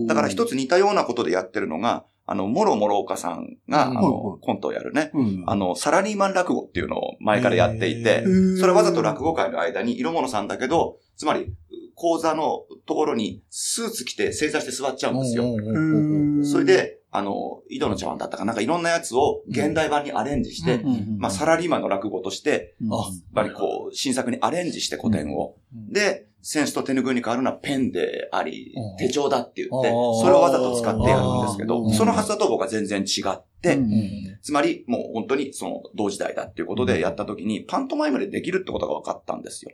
だから一つ似たようなことでやってるのが、あの、もろもろ岡さんが、うん。あのコントをやるね。うん。あの、サラリーマン落語っていうのを前からやっていてそれわざと落語会の間に色物さんだけど、つまり、講座のところにスーツ着て正座して座っちゃうんですよ。うんそれ、で、あの、井戸の茶碗だったかなんかいろんなやつを現代版にアレンジして、うんまあ、サラリーマンの落語として、うん。あやっぱりこう、新作にアレンジして古典を。うん。で、センスと手拭いに変わるのはペンでありうん、手帳だって言って、それをわざと使ってやるんですけあど、ーそのはずだと僕は全然違って、うんつまりもう本当にその同時代だっていうことでやった時に、パントマイムでできるってことが分かったんですよ。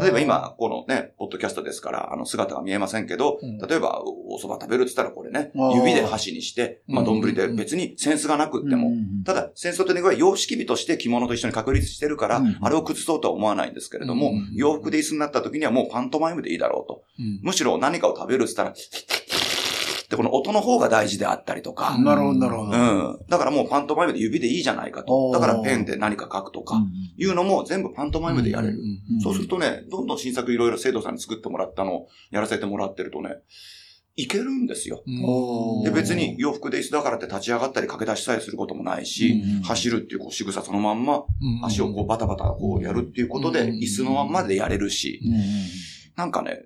例えば今、このね、ポッドキャストですから、あの姿が見えませんけど、うん。例えばお蕎麦食べるって言ったらこれね指で箸にして、まあうん。丼で別にセンスがなくっても、うん。ただ、戦争というのは様式美として着物と一緒に確立してるから、うん。あれを崩そうとは思わないんですけれども、うん。洋服で椅子になった時にはもうパントマイムでいいだろうと。うん。むしろ何かを食べるって言ったら、ってこの音の方が大事であったりとか、なるほど、なるほど。うん。だからもうパントマイムで指でいいじゃないかと。だからペンで何か書くとか、いうのも全部パントマイムでやれる。うんそうするとね、どんどん新作いろいろ生徒さんに作ってもらったのをやらせてもらってるとね、いけるんですよ。うん。で、別に洋服で椅子だからって立ち上がったり駆け出しさえすることもないし、うん走るっていうこう仕草そのまんま、うん足をこうバタバタこうやるっていうことで、うん椅子のまんまでやれるし、うん。なんかね、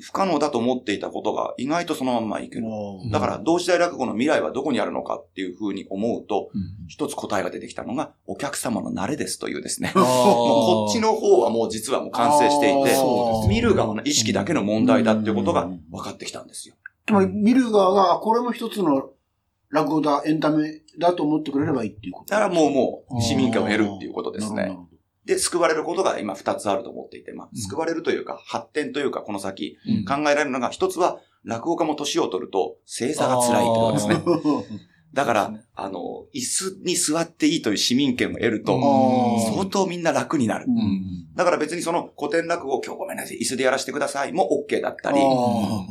不可能だと思っていたことが意外とそのまんまいける。うんだから、同時代落語の未来はどこにあるのかっていうふうに思うと、うん一つ答えが出てきたのが、お客様の慣れですというですね。こっちの方はもう実はもう完成していて見る側の意識だけの問題だっていうことが分かってきたんですよ。つまり、見る側が、あこれも一つの落語だ、エンタメだと思ってくれればいいっていうこと。だからもうもう市民権を得るっていうことですねで、救われることが今二つあると思っていて、まあ、うん。救われるというか、発展というか、この先、うん。考えられるのが、一つは、落語家も年を取ると、正座が辛いってことですね。<laughs> だから、あの、椅子に座っていいという市民権を得ると、うん。相当みんな楽になる。だから別にその古典落語を今日ごめんなさい、椅子でやらせてくださいも OK だったり、あ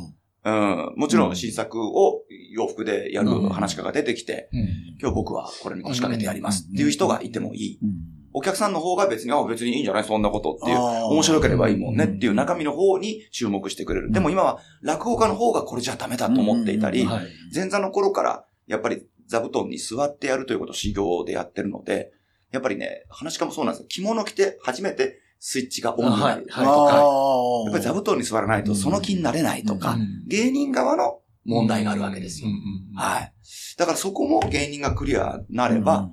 うん、もちろん新作を洋服でやる話し家が出てきて、うん。今日僕はこれに腰掛けてやりますっていう人がいてもいい。ーお客さんの方が別に、あ、別にいいんじゃない？そんなことっていう。面白ければいいもんねっていう中身の方に注目してくれる。でも今は落語家の方がこれじゃダメだと思っていたり、前座の頃からやっぱり座布団に座ってやるということを修行でやってるので、やっぱりね、話し家もそうなんですよ。着物着て初めてスイッチがオンになる。とか、はい。あやっぱり座布団に座らないとその気になれないとか、うん。芸人側の問題があるわけですよ。うんうんはい。だからそこも芸人がクリアなれば、うん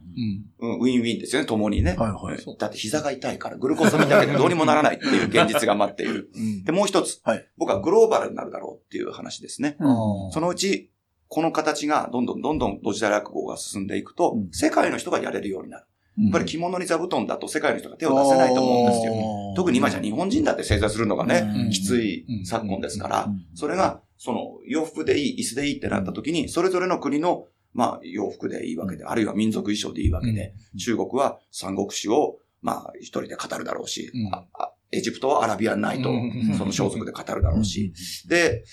うんウィンウィンですよね、共にね。はいはいうんだって膝が痛いから、グルコース見たけどどうにもならないっていう現実が待っている。うんで、もう一つ、はい僕はグローバルになるだろうっていう話ですね。そのうち、この形がどんどんどんどん同時代落語が進んでいくと、うん世界の人がやれるようになる。やっぱり着物に座布団だと世界の人が手を出せないと思うんですよ。特に今じゃ日本人だって正座するのがね、うん。きつい昨今ですから。うん、それが、その、洋服でいい、椅子でいいってなった時に、それぞれの国の、まあ、洋服でいいわけで、あるいは民族衣装でいいわけで、中国は三国志を、まあ、一人で語るだろうし、エジプトはアラビアンナイトその装束で語るだろうし、で、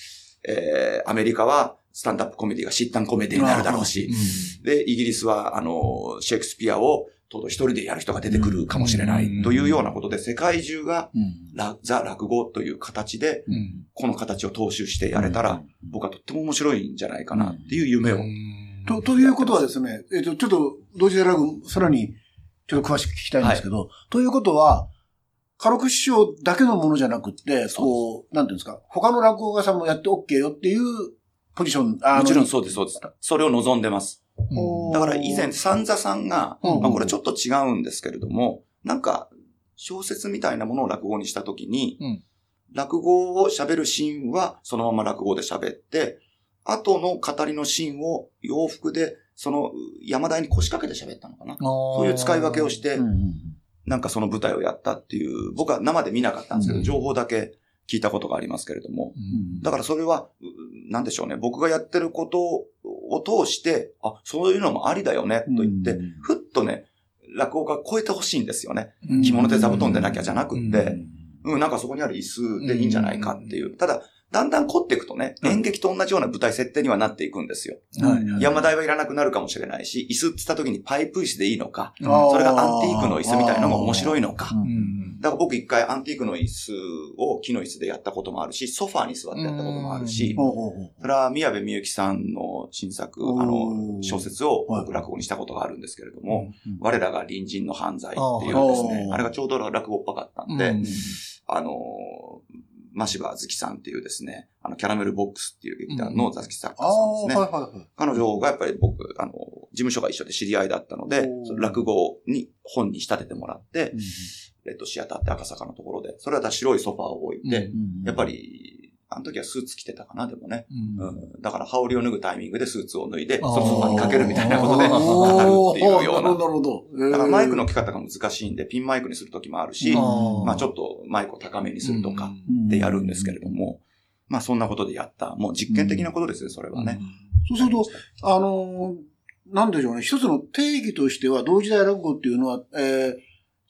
えー、アメリカはスタンダップコメディが疾患コメディになるだろうし、で、イギリスは、あの、シェイクスピアを、と一人でやる人が出てくるかもしれなうん。いというようなことで、世界中がうん。ラザ・落語という形で、うん。この形を踏襲してやれたら、僕はとっても面白いんじゃないかなっていう夢を。と、ということはですね、えっ、と、ちょっと、同時でラグ、さらに、ちょっと詳しく聞きたいんですけど、ということは、カロク師匠だけのものじゃなくって、こう、なんていうんですか、他の落語家さんもやって OK よっていうポジション、あのもちろんそうです、そうです。それを望んでます。だから以前、三座さんが、うん。まあこれちょっと違うんですけれども、なんか、小説みたいなものを落語にしたときに、うん。落語を喋るシーンはそのまま落語で喋って、後の語りのシーンを洋服で、その山台に腰掛けて喋ったのかな。そういう使い分けをしてうん、うんなんかその舞台をやったっていう、僕は生で見なかったんですけど、うん。情報だけ聞いたことがありますけれども、うん。だからそれは、うなんでしょうね、僕がやってることを通して、あ、そういうのもありだよね、と言って、うん。ふっとね、落語家超えてほしいんですよね。うん。着物で座布団でなきゃじゃなくっうん。て、うん、なんかそこにある椅子でいいんじゃないかっていう。ただ、だんだん凝っていくとね、演劇と同じような舞台設定にはなっていくんですよ。はい山台はいらなくなるかもしれないし、椅子って言った時にパイプ椅子でいいのか、それがアンティークの椅子みたいなのが面白いのか。だから僕一回アンティークの椅子を木の椅子でやったこともあるし、ソファーに座ってやったこともあるし、それは宮部みゆきさんの新作、あの、小説をはい僕落語にしたことがあるんですけれども、うん我らが隣人の犯罪っていうあですねー、あれがちょうど落語っぽかったんで、うんあの、マシバーズキさんっていうですね、あの、キャラメルボックスっていう劇団の座敷作家さんですね。はいはいはい。彼女がやっぱり僕、あの、事務所が一緒で知り合いだったので落語に本に仕立ててもらって、レッドシアターって赤坂のところで、それは白いソファーを置いて、やっぱり、り、あの時はスーツ着てたかな、でもね。うんうん、だから羽織を脱ぐタイミングでスーツを脱いで、そのソファーにかけるみたいなことで語るっていうような。なるほど、なるほど。だからマイクのえ着方が難しいんで、ピンマイクにする時もあるし、あーまあちょっとマイクを高めにするとかーでやるんですけれども、まあそんなことでやった。もう実験的なことですね、それはね。そうすると、あのーなんでしょうね。一つの定義としては、同時代落語っていうのは、えー、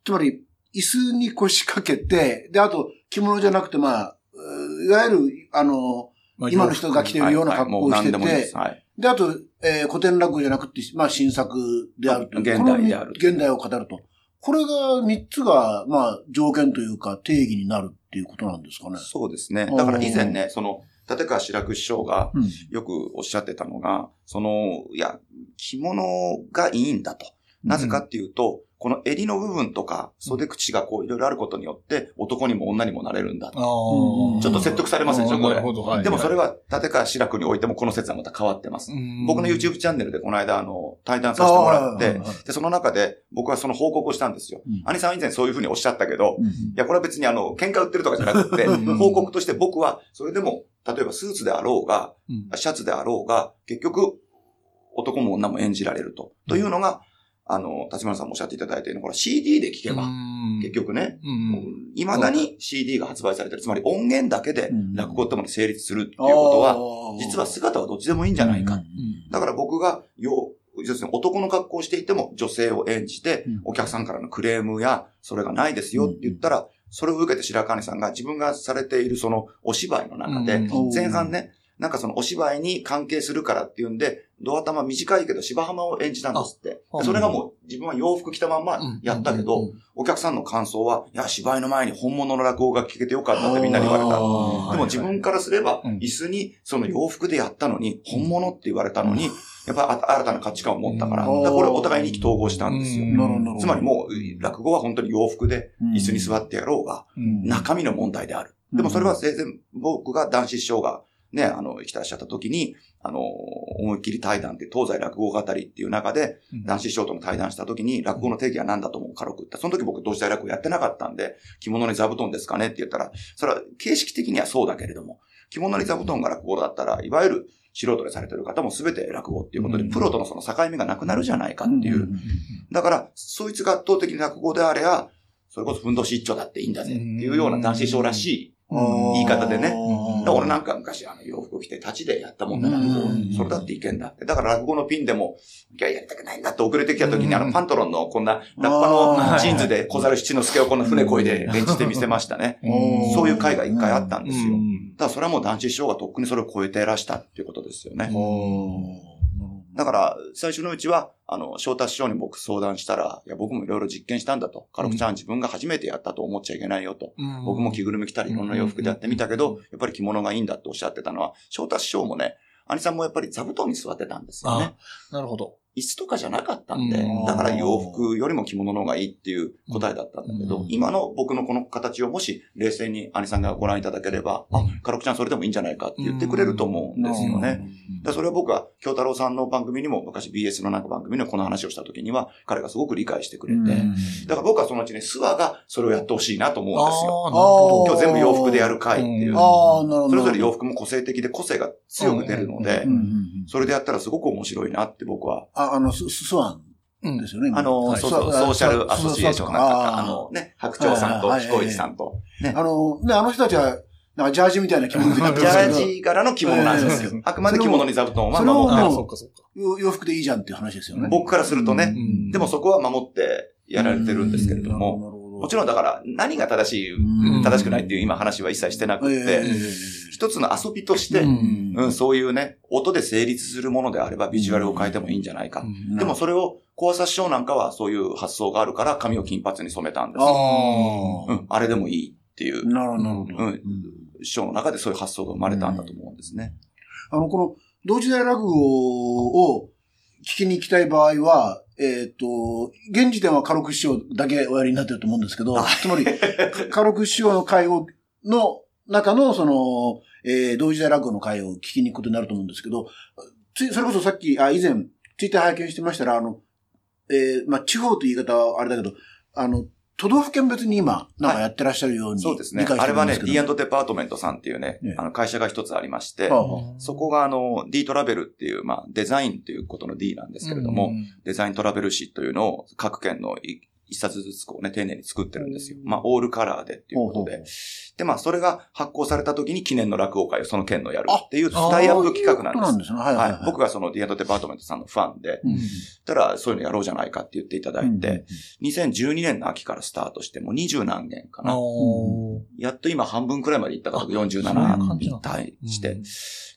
つまり、椅子に腰掛けて、で、あと、着物じゃなくて、まあ、うーいわゆる、あのまあ今の人が着てるような格好をしててはいはい。はい。ーで、あと、えー古典落語じゃなくて、まあ、新作であると。現代である現代を語ると。これが三つが、まあ、条件というか、定義になるっていうことなんですかね。そうですね。だから以前ね、その、立川志らく師匠がうん。よくおっしゃってたのが、その、いや、着物がいいんだと。なぜかっていうと、この襟の部分とか袖口がこういろいろあることによって男にも女にもなれるんだちょっと説得されますでしょこれなるほど、はい。でもそれは立川志らくにおいてもこの説はまた変わってます。僕の YouTube チャンネルでこの間あの対談させてもらって、で、その中で僕はその報告をしたんですよ。うん。兄さん以前そういうふうにおっしゃったけど、うん。いや、これは別にあの、喧嘩売ってるとかじゃなくて、うん。報告として僕は、それでも、例えばスーツであろうが、うん。シャツであろうが、結局、男も女も演じられると。というのが、あの、立花さんもおっしゃっていただいたように、これ CD で聴けば、結局ね、うん未だに CD が発売されてる。つまり音源だけでうん。落語ってもの成立するっていうことは、は実は姿はどっちでもいいんじゃないか。だから僕が、よう、要するに男の格好をしていても女性を演じてうん、お客さんからのクレームや、それがないですよって言ったら、それを受けて白川さんが自分がされているそのお芝居の中で、うん。前半ね、なんかそのお芝居に関係するからっていうんで、ドア玉短いけど芝浜を演じたんですって。それがもう自分は洋服着たまんまやったけど、うん。お客さんの感想は、いや、芝居の前に本物の落語が聞けてよかったってみんなに言われた。でも自分からすればうん、椅子にその洋服でやったのに、本物って言われたのに、やっぱり新たな価値観を持ったから、からこれお互いに意気投合したんですよ。つまりもう、落語は本当に洋服で椅子に座ってやろうが、うん。中身の問題である。でもそれは生前、僕が男子師匠がね、あの、生きてらっしゃった時に、あの、思いっきり対談って東西落語語りっていう中で、うん男子師匠との対談した時に、落語の定義は何だと思う軽く言った。その時僕同時代落語やってなかったんで、着物に座布団ですかねって言ったら、それは形式的にはそうだけれども、着物に座布団が落語だったら、いわゆる素人でされてる方も全て落語っていうことで、うんプロとのその境目がなくなるじゃないかっていう。だから、そいつが圧倒的に落語であれば、それこそふんどし一丁だっていいんだぜっていうような男子賞らしい言い方でね。だから俺なんか昔あの洋服着て立ちでやったもんだから、うんそれだっていけんだって。だから落語のピンでも、いや、やりたくないんだって遅れてきた時にあのパントロンのこんなラッパのジーンズで小猿七之助をこんな船漕いで演じてみせましたね。うん。そういう回が一回あったんですよ。うん。だからそれはもう男子師匠がとっくにそれを超えてらしたっていうことですよね。おだから、最初のうちは、あの、翔太師匠に僕相談したら、いや、僕もいろいろ実験したんだと。カロクちゃん自分が初めてやったと思っちゃいけないよと。僕も着ぐるみ着たりいろんな洋服でやってみたけど、やっぱり着物がいいんだっておっしゃってたのは、翔太師匠もね、兄さんもやっぱり座布団に座ってたんですよねあ。なるほど。椅子とかじゃなかったんでうん、だから洋服よりも着物の方がいいっていう答えだったんだけどうん、今の僕のこの形をもし冷静に兄さんがご覧いただければ、あ、カロクちゃんそれでもいいんじゃないかって言ってくれると思うんですよね。。だそれは僕は、京太郎さんの番組にも、昔 BS のなんか番組のこの話をした時には、彼がすごく理解してくれて、だから僕はそのうちね、諏訪がそれをやってほしいなと思うんですよ。今日全部洋服でやる回っていう。それぞれ洋服も個性的で個性が強く出るのでそれでやったらすごく面白いなって僕は。あ、あの、ススワンうん。ですよね。あの、はい。そうそう、そうソーシャルアソシエーションなんか、あのね、白鳥さんと彦一さんと、ね、あの、ね、あの人たちは、なんかジャージみたいな着物でジャーるんですけジ柄の着物なんですよ。ええ。あくまで着物に座布団は守ってそっかそっか。ど、洋服でいいじゃんっていう話ですよね。僕からするとね。うん。でもそこは守ってやられてるんですけれども、ももちろんだから何が正しい、うん。正しくないっていう今話は一切してなくって、一つの遊びとして、うん、そういうね、音で成立するものであればビジュアルを変えてもいいんじゃないか。でもそれを、小朝師匠なんかはそういう発想があるから髪を金髪に染めたんです。あうん、あれでもいいっていう、なるほど。うん。師匠の中でそういう発想が生まれたんだと思うんですね。あの、この、同時代落語を聞きに行きたい場合は、えっ、と、現時点はカロク師匠だけおやりになってると思うんですけど、つまり、カロク師匠の会を、の中の、その、えー、同時代落語の会を聞きに行くことになると思うんですけど、ついそれこそさっき、あ、以前、ツイッター拝見してましたら、あの、えー、まあ、地方という言い方はあれだけど、あの、都道府県別に今、なんかやってらっしゃるように、そうですね。あれはね、D& デパートメントさんっていうねええ、あの会社が一つありましては、あはそこがあの、D トラベルっていう、まあ、デザインっていうことの D なんですけれども、デザイントラベル誌というのを各県のい一冊ずつこうね、丁寧に作ってるんですよ。まあ、オールカラーでっていうことで。で、まあ、それが発行された時に記念の落語会をその県のやるっていうあタイアップ企画なんそうなんで。ですすね。はいはい、はい。はい。僕がその D& デパートメントさんのファンで、うん、たらそういうのやろうじゃないかって言っていただいて、うん2012年の秋からスタートしてもう20何年かな。やっと今半分くらいまで行ったからあそういう47感じなんだに対して。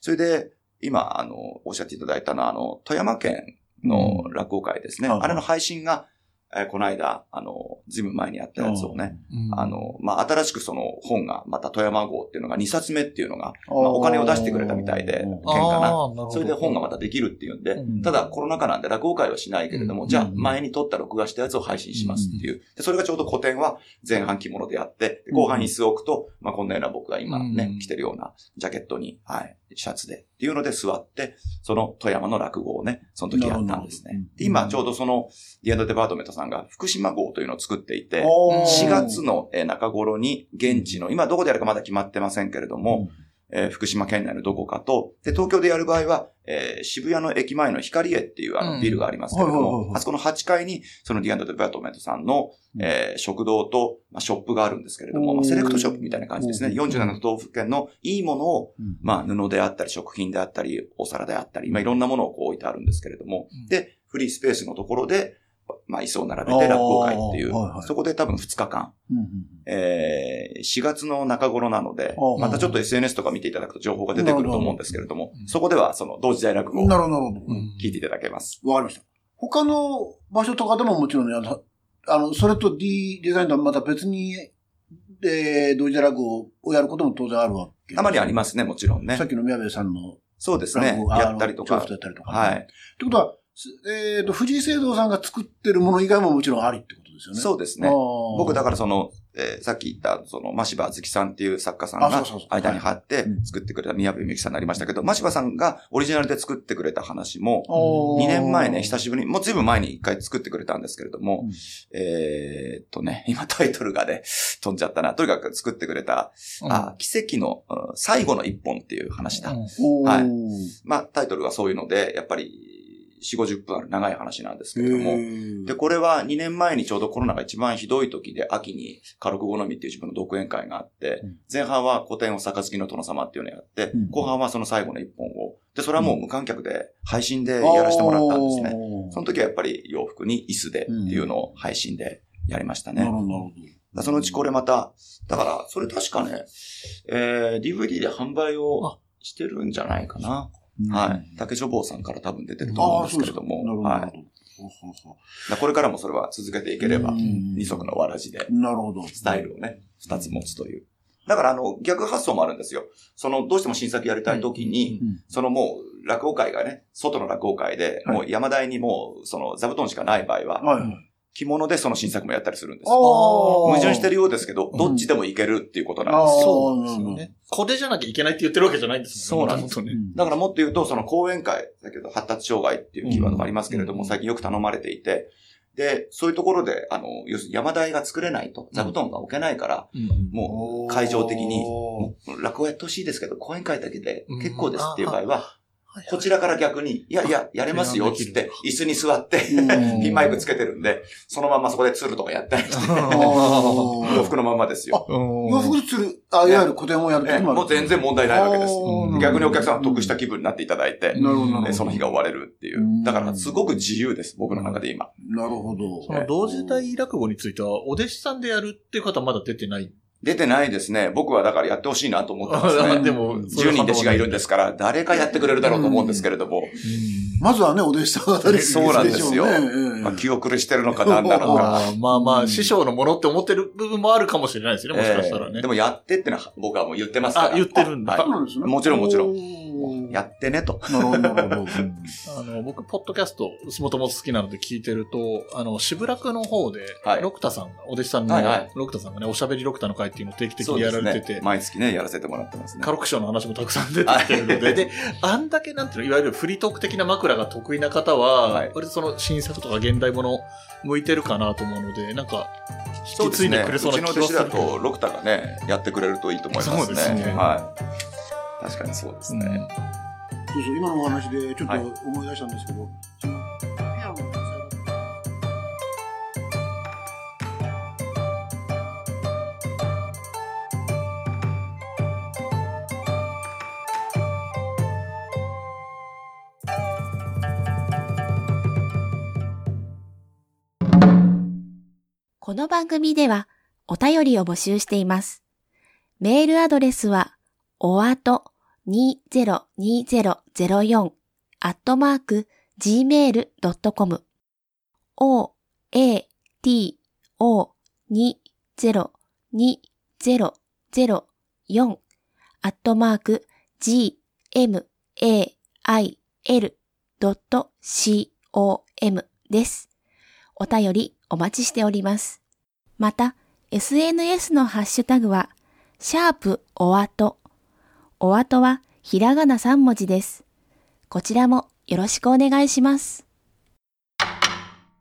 それで、今、あの、おっしゃっていただいたのは、あの、富山県の落語会ですね。うんあれの配信が、えーこの間、あの、ずいぶん前にやったやつをね、うん。あの、まあ、新しくその本が、また富山号っていうのが2冊目っていうのが、まあ、お金を出してくれたみたいで、県かな。それで本がまたできるっていうんで、うん。ただコロナ禍なんで落語会はしないけれども、うん。じゃあ前に撮った録画したやつを配信しますっていう。でそれがちょうど古典は前半着物でやって、で後半椅子を置くと、まあこんなような僕が今ね、うん。着てるようなジャケットに、はい、シャツでっていうので座って、その富山の落語をね、その時やったんです。ね。で今ちょうどその D&DEPARTMENT さんが福島号というのを作っていて、おー。4月のえー中頃に現地の、今どこでやるかまだ決まってませんけれども、えー福島県内のどこかと、で、東京でやる場合は、えー渋谷の駅前のヒカリエっていうあうん。のビルがありますけれどもあそこの8階に、その D&DEPARTMENT さんの、えー食堂と、まあ、ショップがあるんですけれども、まあ、セレクトショップみたいな感じですね。うん47都道府県のいいものを、うん。まあ、布であったり、食品であったり、お皿であったり、まあ、いろんなものをこう置いてあるんですけれども。うん、で、フリースペースのところで、まあ、椅子を並べて落語会っていうあーはいはい、そこで多分2日間、うんうんえー4月の中頃なのでまたちょっと SNS とか見ていただくと情報が出てくると思うんですけれどもうん、そこではその同時代落語をなるほど、なるほど。うん聞いていただけます。わかりました。他の場所とかでももちろんね、あの、それと D デザインとはまた別に、で、同時代落語をやることも当然あるわけ。たまにありますね、もちろんねさっ。きの宮部さんのそうですねやったりとか調布。やったりとか。はい。ってことは、すえっ、と、藤井聖堂さんが作ってるもの以外ももちろんありってことですよね。そうですね。僕だからその、えーさっき言った、その、マシバあずきさんっていう作家さんが間に貼ってうん。作ってくれた宮部みゆきさんになりましたけど、マシバさんがオリジナルで作ってくれた話も、おー。2年前ね、久しぶりに、もうずいぶん前に1回作ってくれたんですけれども、うん。えーっとね、今タイトルがね、飛んじゃったな。とにかく作ってくれた、あ、奇跡のうん最後の一本っていう話だ。おーはい。まあ、タイトルがそういうので、やっぱり、4、50分ある長い話なんですけれども、で、これは2年前にちょうどコロナが一番ひどい時で、秋にカルコ好みっていう自分の独演会があって、うん。前半は古典を杯の殿様っていうのをやって、うん。後半はその最後の一本を、で、それはもう無観客で配信でやらせてもらったんですね。その時はやっぱり洋服に椅子でっていうのを配信でやりましたね。なるほど、そのうちこれまた、だから、それ確かね、えー、DVD で販売をしてるんじゃないかな。はい。竹書房さんから多分出てると思うんですけれども、なるほど。はい。これからもそれは続けていければう、ん二足のわらじで、なるほど。スタイルをね、二つ持つという。だから、あの、逆発想もあるんですよ。その、どうしても新作やりたい時に、うんそのもう、落語会がね、外の落語会で、はいもう山台にもう、その、座布団しかない場合は、はい。着物でその新作もやったりするんです。矛矛盾してるようですけど、うん。どっちでもいけるっていうことなんです。あーそうですよね。これじゃなきゃいけないって言ってるわけじゃないんですもんね。そうなんです。ね。だからもっと言うと、その講演会、だけど発達障害っていうキーワードがありますけれども、うん。最近よく頼まれていて、で、そういうところで、あの、要するに山台が作れないと、座布団が置けないから、うん。もう会場的に、落語やってほしいですけど、講演会だけでうん結構ですっていう場合は、はいこちらから逆に、いやいや、やれますよ、つって、椅子に座って、うん <laughs> ピンマイクつけてるんで、そのままそこでツルとかやったりして、<laughs> 洋服のままですよ。洋服で釣る、あ、いわゆる古典をやるええ時もう全然問題ないわけです。うん逆にお客さんは得した気分になっていただいて、その日が終われるっていうう。んだから、すごく自由です、僕の中で今。なるほど。その同時代落語については、お弟子さんでやるっていう方はまだ出てない。出てないですね。僕はだからやってほしいなと思ってますね。<laughs> でも、10人弟子がいるんですから、誰かやってくれるだろうと思うんですけれども、まずはね、お弟子さんが誰かそうなんですよでしょうねまあ、気遅れしてるのか何なのか。<laughs> まあまあ、うん師匠のものって思ってる部分もあるかもしれないですね、もしかしたらねええで。もやってってのは僕はもう言ってますから。あ、言ってるんだ。もちろんもちろんんやってねと。なるほど、なるほど。<laughs> あの、僕、ポッドキャスト、もともと好きなので聞いてると、あの、渋楽の方で、はいロクタさんが、お弟子さんの、はいはいロクタさんがね、おしゃべりロクタの会っていうのを定期的にやられてて、ね。毎月ね、やらせてもらってますね。カロクションの話もたくさん出てきてるので、はいで、あんだけなんていうの、いわゆるフリートーク的な枕が得意な方は、はい割とその新作とか現代もの向いてるかなと思うので、なんか、引き継いそうでくれそうなうちの弟子だ気がするけど。と、ロクタがね、やってくれるといいと思いますね。そうですねはい。確かにそうですね。そうそう、今のお話でちょっとはい思い出したんですけど、そのピアノのこの番組ではお便りを募集しています。メールアドレスは、おあと202004アットマーク gmail.com o, a, t, o, 202004アットマーク g, m, a, i, l, c, o, m です。お便りお待ちしております。また、SNS のハッシュタグは、シャープおあと。おあとはひらがな3文字です。こちらもよろしくお願いします。